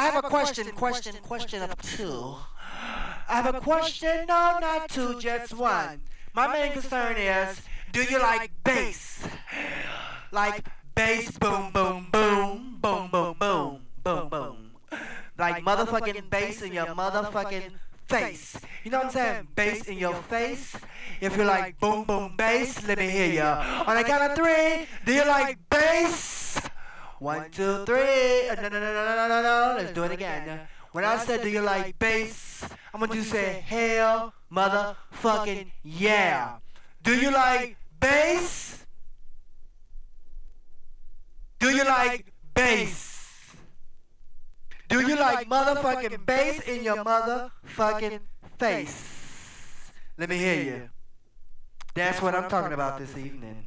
I have a question, question, question of two. I have a question, no, not two, just one. My main concern is, do you like bass? Like bass, boom, boom, boom, boom, boom, boom, boom, boom. Like motherfucking bass in your motherfucking face. You know what I'm saying? Bass in your face. If you like boom, boom, bass, let me hear you. On the count of three, do you like bass? One, two, three. Uh, no, no, no, no, no, no, no, no. Let's do it again. When I said, do you like bass? I'm gonna say, hell, motherfucking yeah. Do you like bass? Do you like bass? Do you like motherfucking bass in your motherfucking face? Let me hear you. That's what I'm talking about this evening.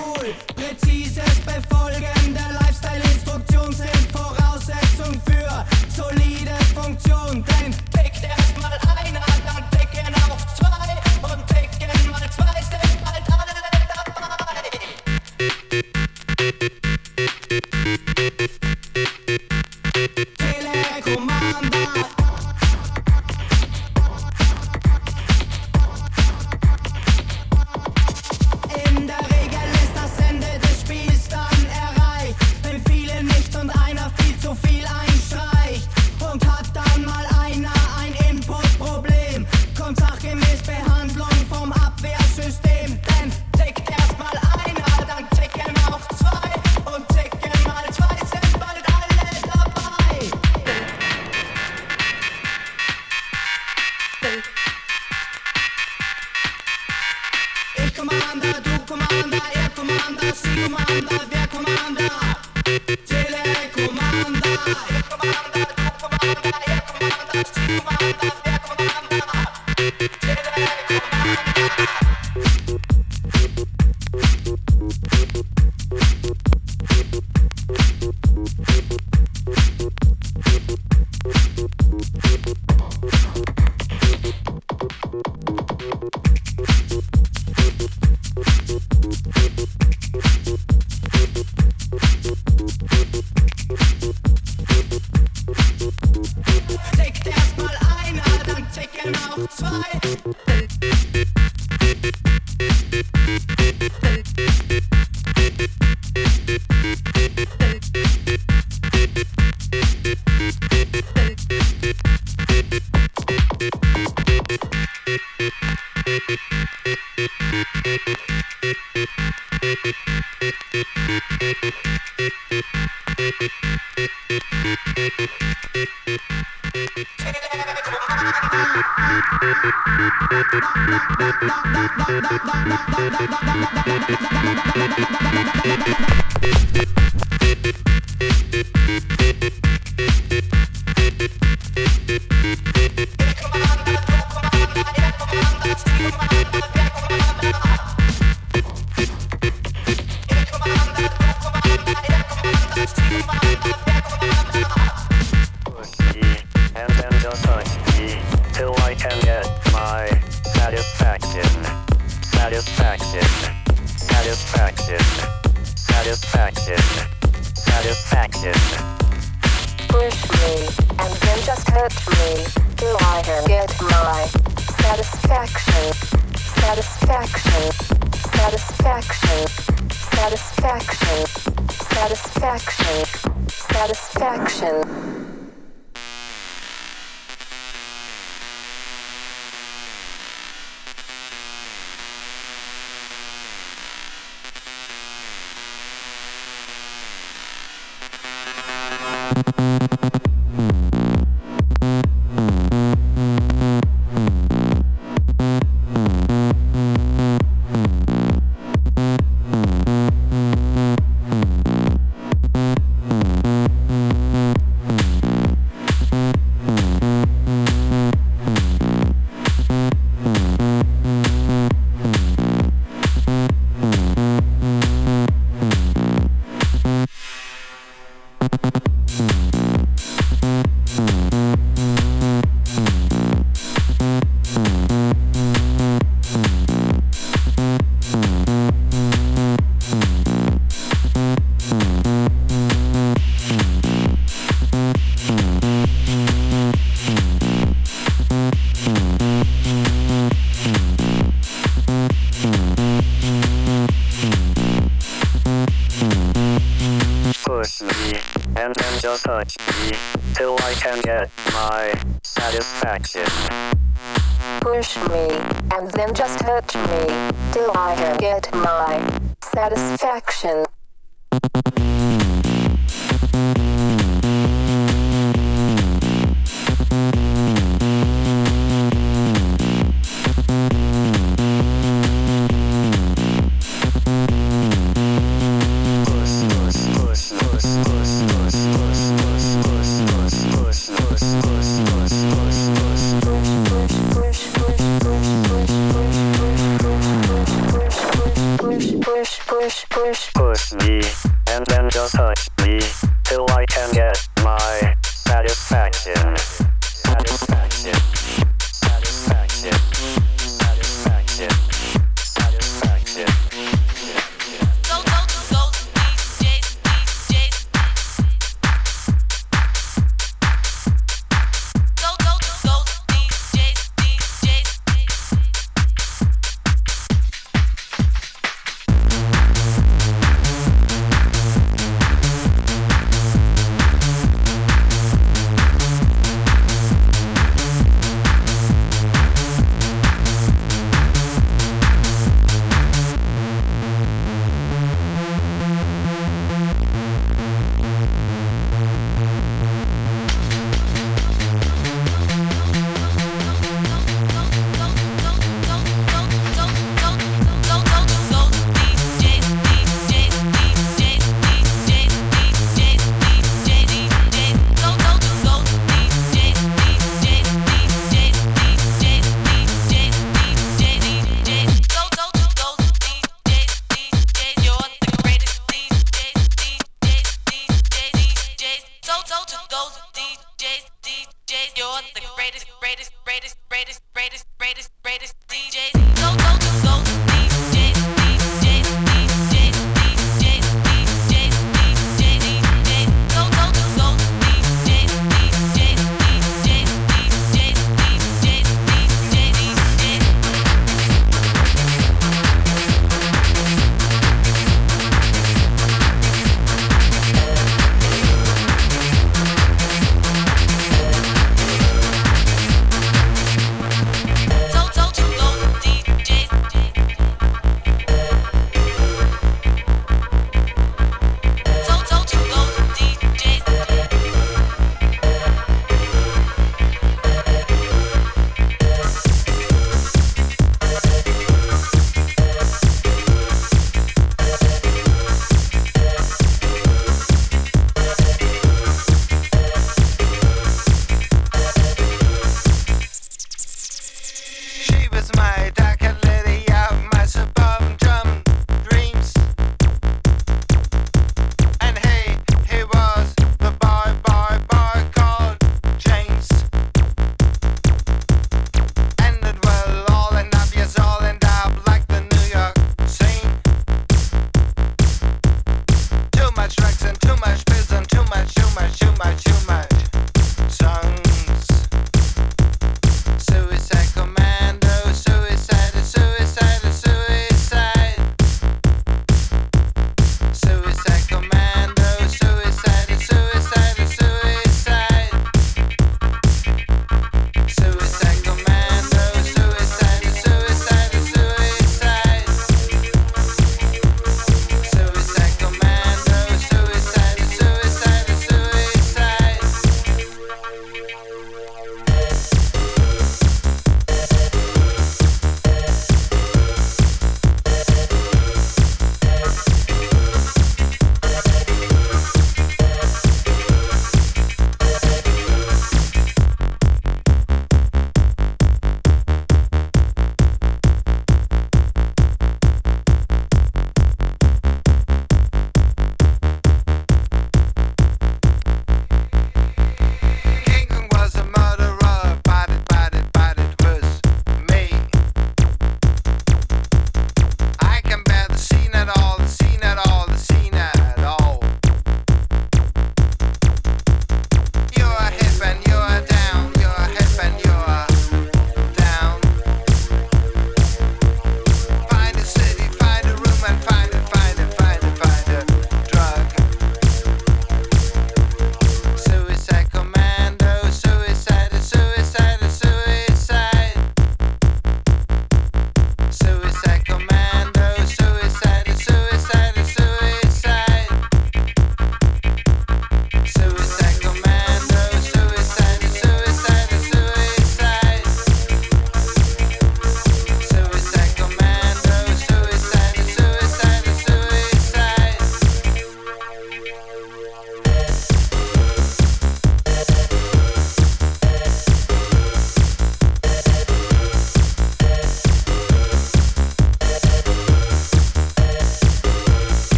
cool. Präzises Befolgen der Lifestyle-Instruktion sind Voraussetzung für solide Funktion. Denn klickt erstmal einer. Wer kommandiert, wer kommandiert, wer kommandiert, er wer kommandiert, wer kommandiert, er wer kommandiert, er wer kommandiert, wer kommandiert, wer kommandiert, wer kommandiert, wer satisfaction, satisfaction. do I get my satisfaction?